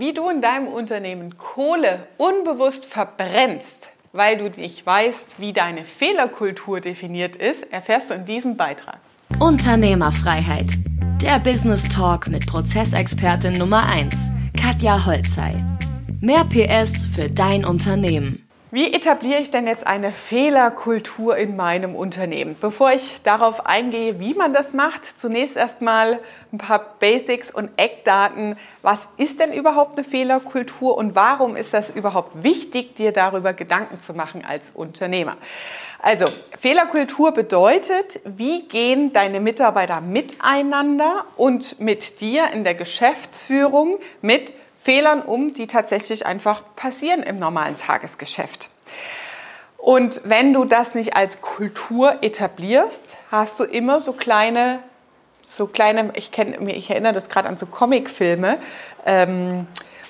wie du in deinem Unternehmen Kohle unbewusst verbrennst, weil du nicht weißt, wie deine Fehlerkultur definiert ist, erfährst du in diesem Beitrag. Unternehmerfreiheit. Der Business Talk mit Prozessexpertin Nummer 1, Katja Holzei. Mehr PS für dein Unternehmen. Wie etabliere ich denn jetzt eine Fehlerkultur in meinem Unternehmen? Bevor ich darauf eingehe, wie man das macht, zunächst erstmal ein paar Basics und Eckdaten. Was ist denn überhaupt eine Fehlerkultur und warum ist das überhaupt wichtig, dir darüber Gedanken zu machen als Unternehmer? Also, Fehlerkultur bedeutet, wie gehen deine Mitarbeiter miteinander und mit dir in der Geschäftsführung mit Fehlern um, die tatsächlich einfach passieren im normalen Tagesgeschäft. Und wenn du das nicht als Kultur etablierst, hast du immer so kleine, so kleine, ich, kenn, ich erinnere das gerade an so Comicfilme ähm,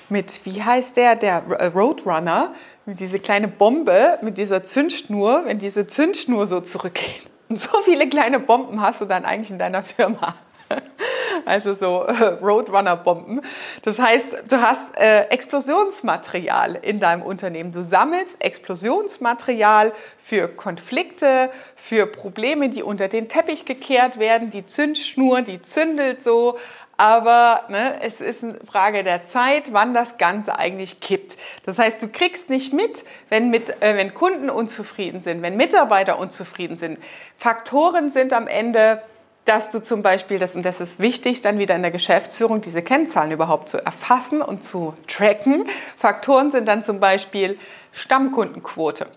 mit, wie heißt der, der Roadrunner, mit diese kleine Bombe, mit dieser Zündschnur, wenn diese Zündschnur so zurückgeht. Und so viele kleine Bomben hast du dann eigentlich in deiner Firma also so äh, Roadrunner-Bomben. Das heißt, du hast äh, Explosionsmaterial in deinem Unternehmen. Du sammelst Explosionsmaterial für Konflikte, für Probleme, die unter den Teppich gekehrt werden. Die Zündschnur, die zündelt so. Aber ne, es ist eine Frage der Zeit, wann das Ganze eigentlich kippt. Das heißt, du kriegst nicht mit, wenn, mit, äh, wenn Kunden unzufrieden sind, wenn Mitarbeiter unzufrieden sind. Faktoren sind am Ende dass du zum Beispiel, das, und das ist wichtig, dann wieder in der Geschäftsführung diese Kennzahlen überhaupt zu erfassen und zu tracken. Faktoren sind dann zum Beispiel Stammkundenquote.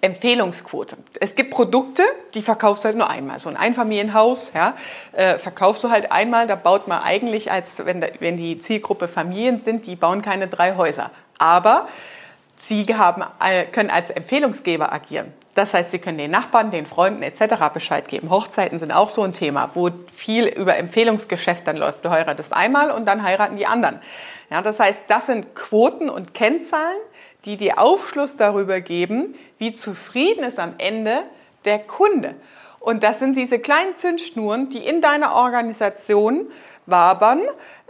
Empfehlungsquote. Es gibt Produkte, die verkaufst du halt nur einmal. So ein Einfamilienhaus, ja, äh, verkaufst du halt einmal. Da baut man eigentlich, als wenn, wenn die Zielgruppe Familien sind, die bauen keine drei Häuser. Aber sie haben, äh, können als Empfehlungsgeber agieren. Das heißt, Sie können den Nachbarn, den Freunden etc. Bescheid geben. Hochzeiten sind auch so ein Thema, wo viel über Empfehlungsgeschäft dann läuft. Du heiratest einmal und dann heiraten die anderen. Ja, das heißt, das sind Quoten und Kennzahlen, die dir Aufschluss darüber geben, wie zufrieden ist am Ende der Kunde. Und das sind diese kleinen Zündschnuren, die in deiner Organisation wabern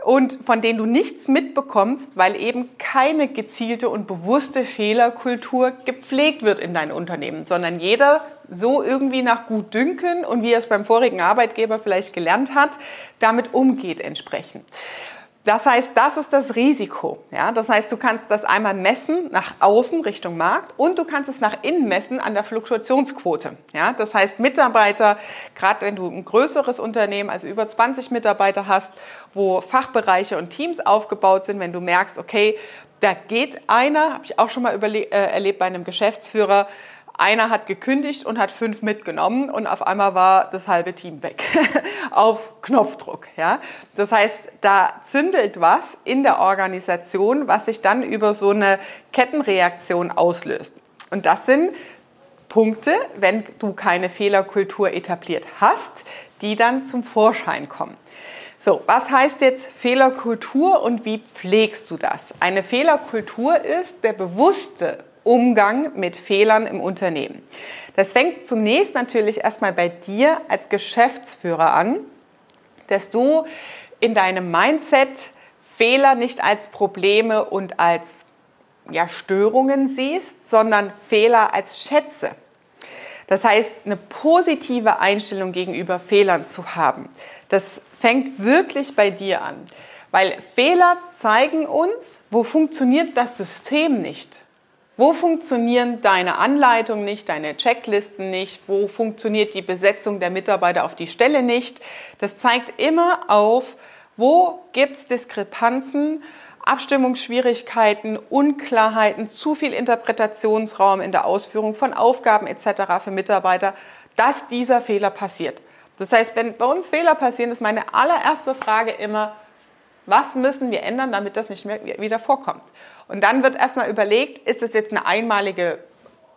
und von denen du nichts mitbekommst, weil eben keine gezielte und bewusste Fehlerkultur gepflegt wird in deinem Unternehmen, sondern jeder so irgendwie nach Gutdünken und wie er es beim vorigen Arbeitgeber vielleicht gelernt hat, damit umgeht entsprechend. Das heißt, das ist das Risiko. Ja? Das heißt, du kannst das einmal messen nach außen Richtung Markt und du kannst es nach innen messen an der Fluktuationsquote. Ja? Das heißt, Mitarbeiter, gerade wenn du ein größeres Unternehmen, also über 20 Mitarbeiter hast, wo Fachbereiche und Teams aufgebaut sind, wenn du merkst, okay, da geht einer, habe ich auch schon mal äh, erlebt bei einem Geschäftsführer, einer hat gekündigt und hat fünf mitgenommen und auf einmal war das halbe Team weg. auf Knopfdruck. Ja? Das heißt, da zündelt was in der Organisation, was sich dann über so eine Kettenreaktion auslöst. Und das sind Punkte, wenn du keine Fehlerkultur etabliert hast, die dann zum Vorschein kommen. So, was heißt jetzt Fehlerkultur und wie pflegst du das? Eine Fehlerkultur ist der bewusste Umgang mit Fehlern im Unternehmen. Das fängt zunächst natürlich erstmal bei dir als Geschäftsführer an, dass du in deinem Mindset Fehler nicht als Probleme und als ja, Störungen siehst, sondern Fehler als Schätze. Das heißt, eine positive Einstellung gegenüber Fehlern zu haben. Das fängt wirklich bei dir an. Weil Fehler zeigen uns, wo funktioniert das System nicht. Wo funktionieren deine Anleitungen nicht, deine Checklisten nicht? Wo funktioniert die Besetzung der Mitarbeiter auf die Stelle nicht? Das zeigt immer auf, wo gibt es Diskrepanzen, Abstimmungsschwierigkeiten, Unklarheiten, zu viel Interpretationsraum in der Ausführung von Aufgaben etc. für Mitarbeiter, dass dieser Fehler passiert. Das heißt, wenn bei uns Fehler passieren, ist meine allererste Frage immer, was müssen wir ändern, damit das nicht mehr wieder vorkommt? Und dann wird erstmal überlegt, ist es jetzt eine einmalige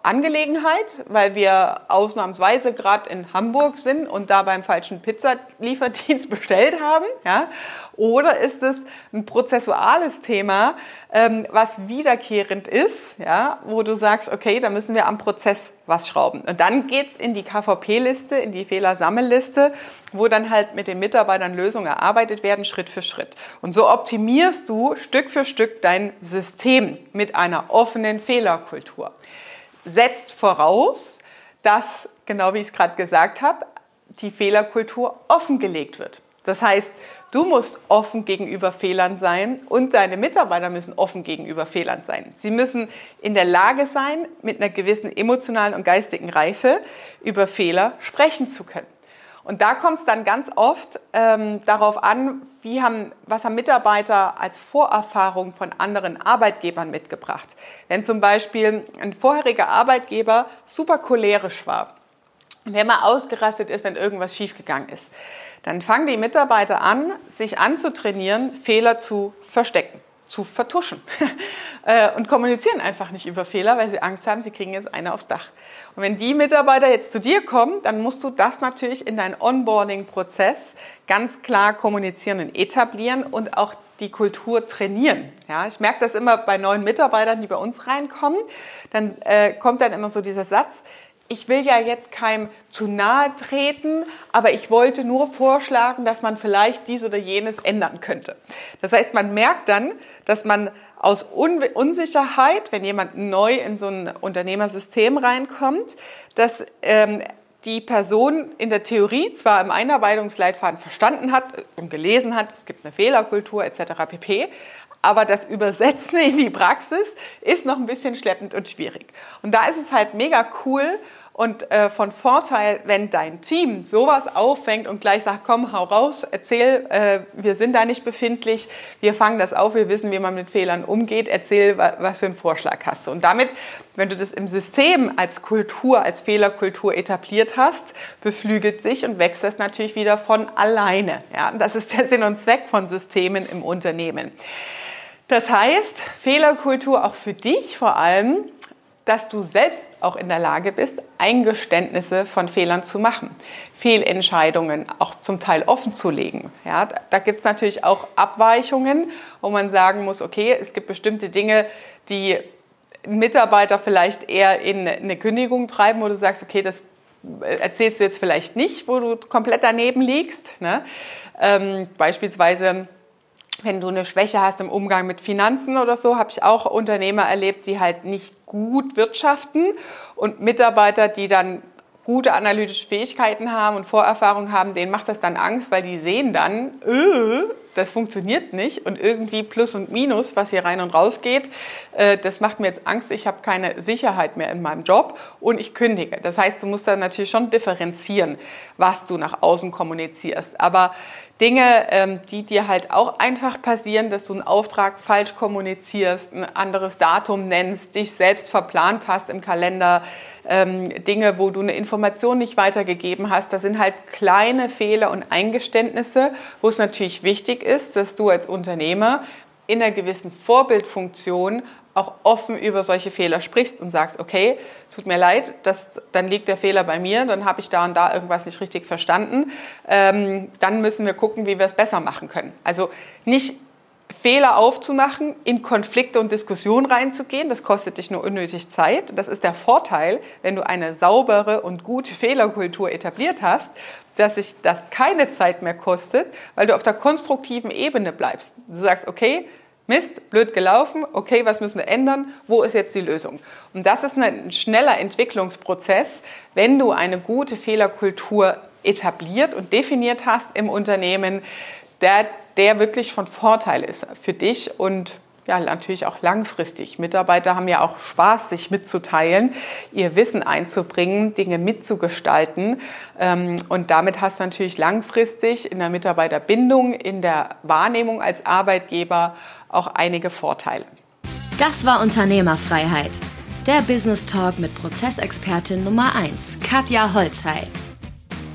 Angelegenheit, weil wir ausnahmsweise gerade in Hamburg sind und da beim falschen Pizzalieferdienst bestellt haben? Ja? Oder ist es ein prozessuales Thema, ähm, was wiederkehrend ist, ja? wo du sagst, okay, da müssen wir am Prozess was schrauben. Und dann geht's in die KVP-Liste, in die Fehlersammelliste, wo dann halt mit den Mitarbeitern Lösungen erarbeitet werden, Schritt für Schritt. Und so optimierst du Stück für Stück dein System mit einer offenen Fehlerkultur setzt voraus, dass, genau wie ich es gerade gesagt habe, die Fehlerkultur offengelegt wird. Das heißt, du musst offen gegenüber Fehlern sein und deine Mitarbeiter müssen offen gegenüber Fehlern sein. Sie müssen in der Lage sein, mit einer gewissen emotionalen und geistigen Reife über Fehler sprechen zu können. Und da kommt es dann ganz oft ähm, darauf an, wie haben, was haben Mitarbeiter als Vorerfahrung von anderen Arbeitgebern mitgebracht. Wenn zum Beispiel ein vorheriger Arbeitgeber super cholerisch war und mal ausgerastet ist, wenn irgendwas schiefgegangen ist, dann fangen die Mitarbeiter an, sich anzutrainieren, Fehler zu verstecken zu vertuschen äh, und kommunizieren einfach nicht über Fehler, weil sie Angst haben, sie kriegen jetzt eine aufs Dach. Und wenn die Mitarbeiter jetzt zu dir kommen, dann musst du das natürlich in deinen Onboarding-Prozess ganz klar kommunizieren und etablieren und auch die Kultur trainieren. Ja, ich merke das immer bei neuen Mitarbeitern, die bei uns reinkommen. Dann äh, kommt dann immer so dieser Satz, ich will ja jetzt keinem zu nahe treten, aber ich wollte nur vorschlagen, dass man vielleicht dies oder jenes ändern könnte. Das heißt, man merkt dann, dass man aus Un Unsicherheit, wenn jemand neu in so ein Unternehmersystem reinkommt, dass ähm, die Person in der Theorie zwar im Einarbeitungsleitfaden verstanden hat und gelesen hat, es gibt eine Fehlerkultur etc. pp, aber das Übersetzen in die Praxis ist noch ein bisschen schleppend und schwierig. Und da ist es halt mega cool und äh, von Vorteil, wenn dein Team sowas auffängt und gleich sagt, komm, hau raus, erzähl, äh, wir sind da nicht befindlich, wir fangen das auf, wir wissen, wie man mit Fehlern umgeht, erzähl, was für einen Vorschlag hast du. Und damit, wenn du das im System als Kultur, als Fehlerkultur etabliert hast, beflügelt sich und wächst das natürlich wieder von alleine. Ja? Das ist der Sinn und Zweck von Systemen im Unternehmen. Das heißt, Fehlerkultur auch für dich vor allem, dass du selbst auch in der Lage bist, Eingeständnisse von Fehlern zu machen, Fehlentscheidungen auch zum Teil offen zu legen. Ja, da gibt es natürlich auch Abweichungen, wo man sagen muss, okay, es gibt bestimmte Dinge, die Mitarbeiter vielleicht eher in eine Kündigung treiben, wo du sagst, okay, das erzählst du jetzt vielleicht nicht, wo du komplett daneben liegst. Ne? Ähm, beispielsweise wenn du eine Schwäche hast im Umgang mit Finanzen oder so, habe ich auch Unternehmer erlebt, die halt nicht gut wirtschaften und Mitarbeiter, die dann gute analytische Fähigkeiten haben und Vorerfahrung haben, denen macht das dann Angst, weil die sehen dann, öh, das funktioniert nicht und irgendwie Plus und Minus, was hier rein und raus geht, äh, das macht mir jetzt Angst, ich habe keine Sicherheit mehr in meinem Job und ich kündige. Das heißt, du musst dann natürlich schon differenzieren, was du nach außen kommunizierst. Aber Dinge, ähm, die dir halt auch einfach passieren, dass du einen Auftrag falsch kommunizierst, ein anderes Datum nennst, dich selbst verplant hast im Kalender, ähm, Dinge, wo du eine Information nicht weitergegeben hast. Das sind halt kleine Fehler und Eingeständnisse, wo es natürlich wichtig ist, dass du als Unternehmer in einer gewissen Vorbildfunktion auch offen über solche Fehler sprichst und sagst, okay, tut mir leid, das, dann liegt der Fehler bei mir, dann habe ich da und da irgendwas nicht richtig verstanden. Ähm, dann müssen wir gucken, wie wir es besser machen können. Also nicht Fehler aufzumachen, in Konflikte und Diskussionen reinzugehen. Das kostet dich nur unnötig Zeit. Das ist der Vorteil, wenn du eine saubere und gute Fehlerkultur etabliert hast, dass sich das keine Zeit mehr kostet, weil du auf der konstruktiven Ebene bleibst. Du sagst, okay, Mist, blöd gelaufen, okay, was müssen wir ändern, wo ist jetzt die Lösung? Und das ist ein schneller Entwicklungsprozess, wenn du eine gute Fehlerkultur etabliert und definiert hast im Unternehmen, der, der wirklich von Vorteil ist für dich und ja, natürlich auch langfristig. Mitarbeiter haben ja auch Spaß, sich mitzuteilen, ihr Wissen einzubringen, Dinge mitzugestalten. Ähm, und damit hast du natürlich langfristig in der Mitarbeiterbindung, in der Wahrnehmung als Arbeitgeber auch einige Vorteile. Das war Unternehmerfreiheit. Der Business Talk mit Prozessexpertin Nummer 1, Katja Holzhey.